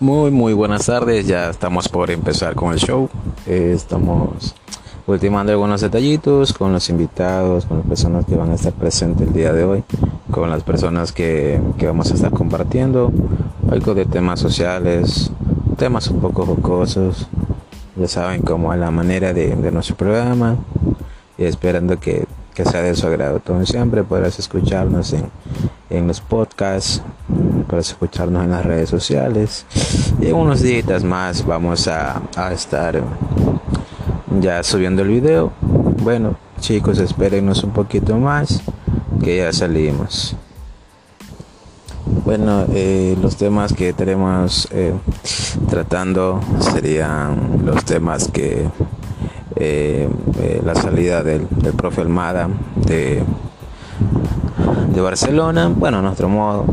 Muy, muy buenas tardes. Ya estamos por empezar con el show. Eh, estamos ultimando algunos detallitos con los invitados, con las personas que van a estar presentes el día de hoy, con las personas que, que vamos a estar compartiendo, algo de temas sociales, temas un poco jocosos. Ya saben cómo es la manera de, de nuestro programa y esperando que, que sea de su agrado. Como siempre podrás escucharnos en, en los podcasts, podrás escucharnos en las redes sociales y en unos días más vamos a, estar ya subiendo el video. Bueno chicos, espérenos un poquito más que ya salimos. Bueno, eh, los temas que tenemos eh, tratando serían los temas que eh, eh, la salida del, del, profe Almada de, de Barcelona, bueno, nuestro modo,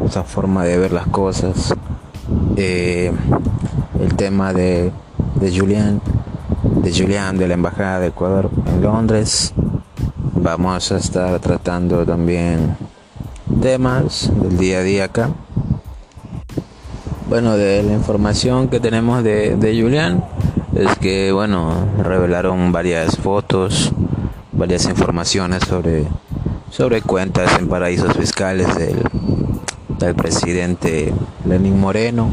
nuestra, forma de ver las cosas, eh, el tema de, de Julián, de de la Embajada de Ecuador en Londres, vamos a estar tratando también temas del día a día acá. Bueno, de la información que tenemos de, de Julián, es que, bueno, revelaron varias fotos, varias informaciones sobre, sobre cuentas en paraísos fiscales del, presidente Lenín Moreno,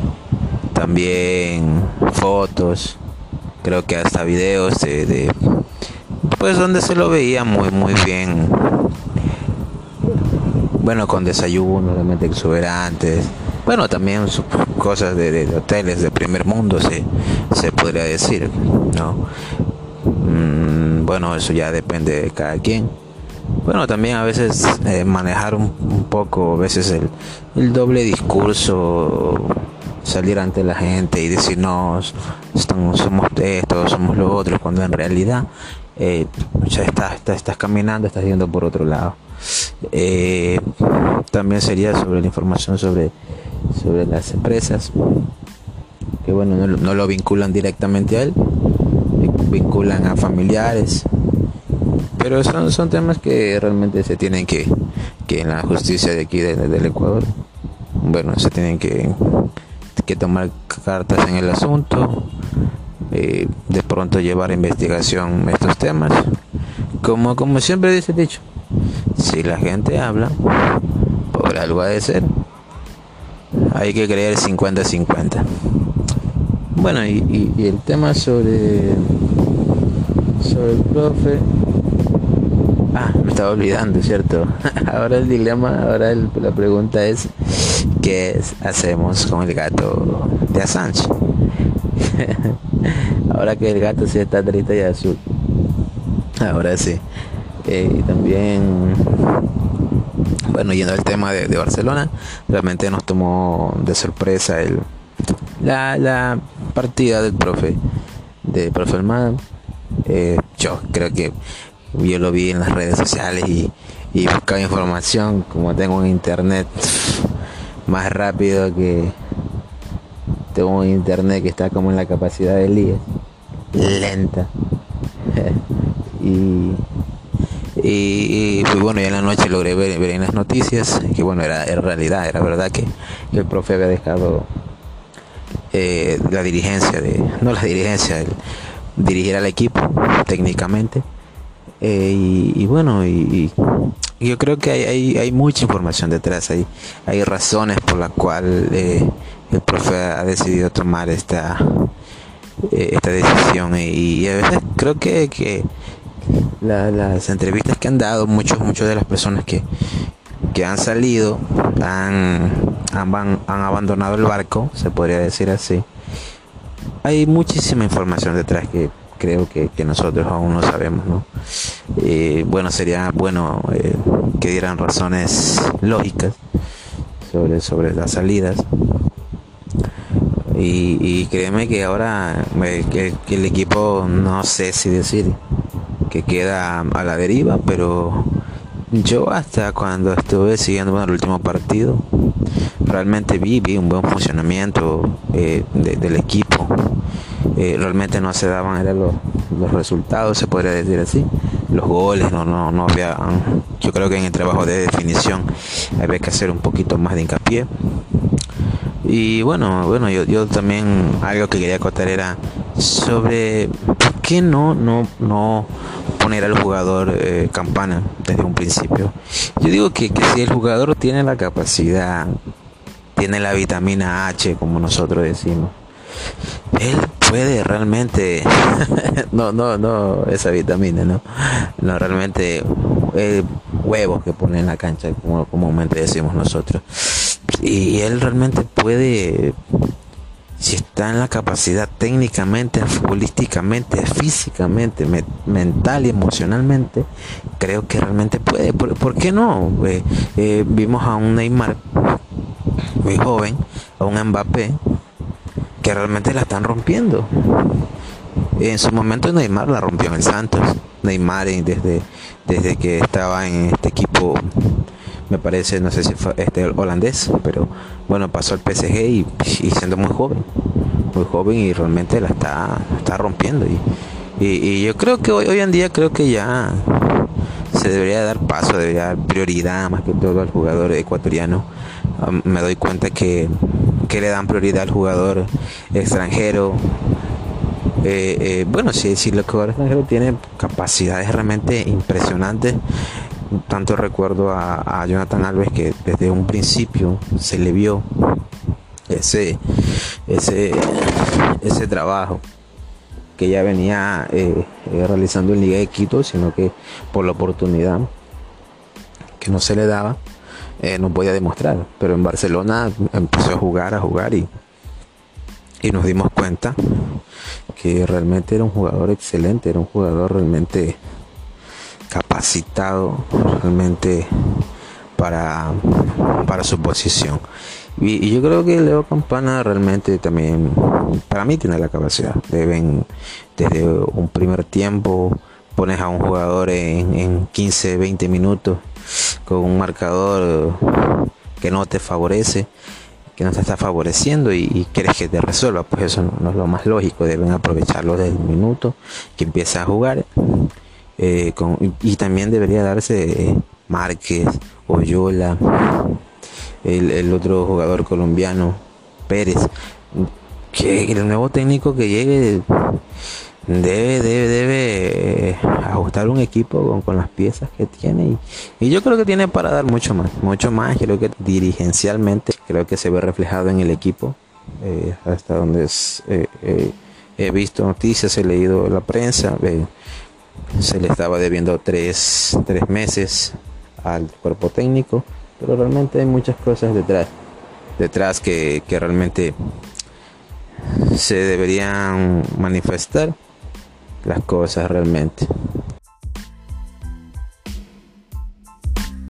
también fotos, creo que hasta videos de, pues donde se lo veía muy muy bien bueno con desayuno realmente exuberantes bueno, también cosas de, de, hoteles de primer mundo se, se podría decir, ¿no? Mm, bueno, eso ya depende de cada quien. Bueno, también a veces eh, manejar un, un, poco, a veces el, el, doble discurso, salir ante la gente y decirnos, estamos, somos esto, somos lo otro, cuando en realidad eh, estás, estás caminando, estás yendo por otro lado. Eh, también sería sobre la información sobre sobre las empresas que bueno no, no, lo vinculan directamente a él vinculan a familiares pero son, son temas que realmente se tienen que que en la justicia de aquí de, de, del Ecuador bueno se tienen que que tomar cartas en el asunto eh, de pronto llevar a investigación estos temas como como siempre dice dicho si la gente habla por algo ha de ser hay que creer 50-50. Bueno, y, y, y, el tema sobre, sobre el profe. Ah, me estaba olvidando, ¿cierto? ahora el dilema, ahora el, la pregunta es, ¿qué hacemos con el gato de Assange? ahora que el gato sí está triste y azul. Ahora sí. Eh, y también bueno, yendo al tema de, Barcelona, realmente nos tomó de sorpresa el, la, la partida del profe, de profe Almada. Eh, yo creo que yo lo vi en las redes sociales y, y buscaba información, como tengo un internet más rápido que tengo un internet que está como en la capacidad de Elías, lenta. y y, y, pues bueno, ya en la noche logré ver, ver en las noticias que bueno, era, era realidad, era verdad que, el profe había dejado eh, la dirigencia, de no la dirigencia, dirigir al equipo técnicamente. Eh, y, bueno, y, y, yo creo que hay, hay, hay, mucha información detrás, hay, hay razones por las cuales eh, el profe ha decidido tomar esta, eh, esta decisión y, a veces creo que, que la, las entrevistas que han dado muchos muchos de las personas que, que han salido han, han, han, abandonado el barco se podría decir así hay muchísima información detrás que creo que, que nosotros aún no sabemos ¿no? Eh, bueno sería bueno eh, que dieran razones lógicas sobre sobre las salidas y, créeme que ahora eh, que, el equipo no sé si decir que queda a la deriva, pero yo hasta cuando estuve siguiendo el último partido, realmente vi, vi un buen funcionamiento de, del equipo. Realmente no se daban eran los, los, resultados, se podría decir así. Los goles, no, no, no había. Yo creo que en el trabajo de definición había que hacer un poquito más de hincapié. Y bueno, bueno, yo, yo también algo que quería contar era sobre por qué no, no, no poner al jugador eh, campana desde un principio. Yo digo que, que si el jugador tiene la capacidad, tiene la vitamina H, como nosotros decimos, él puede realmente, no, no, no, esa vitamina, no, no, realmente eh, huevos que pone en la cancha, como comúnmente decimos nosotros. Y él realmente puede, si está en la capacidad técnicamente, futbolísticamente, físicamente, mental y emocionalmente, creo que realmente puede. ¿Por, qué no? Eh, eh, vimos a un Neymar muy joven, a un Mbappé, que realmente la están rompiendo. En su momento Neymar la rompió en Santos. Neymar desde, desde que estaba en este equipo, me parece, no sé si fue este holandés, pero bueno, pasó al PSG y, siendo muy joven, muy joven y realmente la está, está rompiendo. Y, y, yo creo que hoy, hoy en día creo que ya se debería dar paso, debería dar prioridad más que todo al jugador ecuatoriano. me doy cuenta que que le dan prioridad al jugador extranjero. Eh, eh, bueno, sí, sí, el jugador extranjero tiene capacidades realmente impresionantes. Tanto recuerdo a, Jonathan Alves que desde un principio se le vio ese, ese, ese trabajo que ya venía eh, realizando en Liga de Quito, sino que por la oportunidad que no se le daba, eh, no podía demostrar. Pero en Barcelona empezó a jugar, a jugar y, y nos dimos cuenta que realmente era un jugador excelente, era un jugador realmente capacitado, realmente para, para su posición. Y, yo creo que Leo Campana realmente también, para mí tiene la capacidad. Deben, desde un primer tiempo, pones a un jugador en, en 15, 20 minutos con un marcador que no te favorece, que no te está favoreciendo y, quieres que te resuelva, pues eso no, es lo más lógico, deben aprovecharlo desde el minuto que empieza a jugar. Eh, y, también debería darse Márquez, Oyola, el, el otro jugador colombiano, Pérez, que el nuevo técnico que llegue debe, debe, debe eh, ajustar un equipo con, las piezas que tiene y, yo creo que tiene para dar mucho más, mucho más, creo que dirigencialmente creo que se ve reflejado en el equipo, eh, hasta donde eh, he visto noticias, he leído la prensa, se le estaba debiendo tres, tres meses al cuerpo técnico, pero realmente hay muchas cosas detrás, detrás que, que realmente se deberían manifestar las cosas realmente.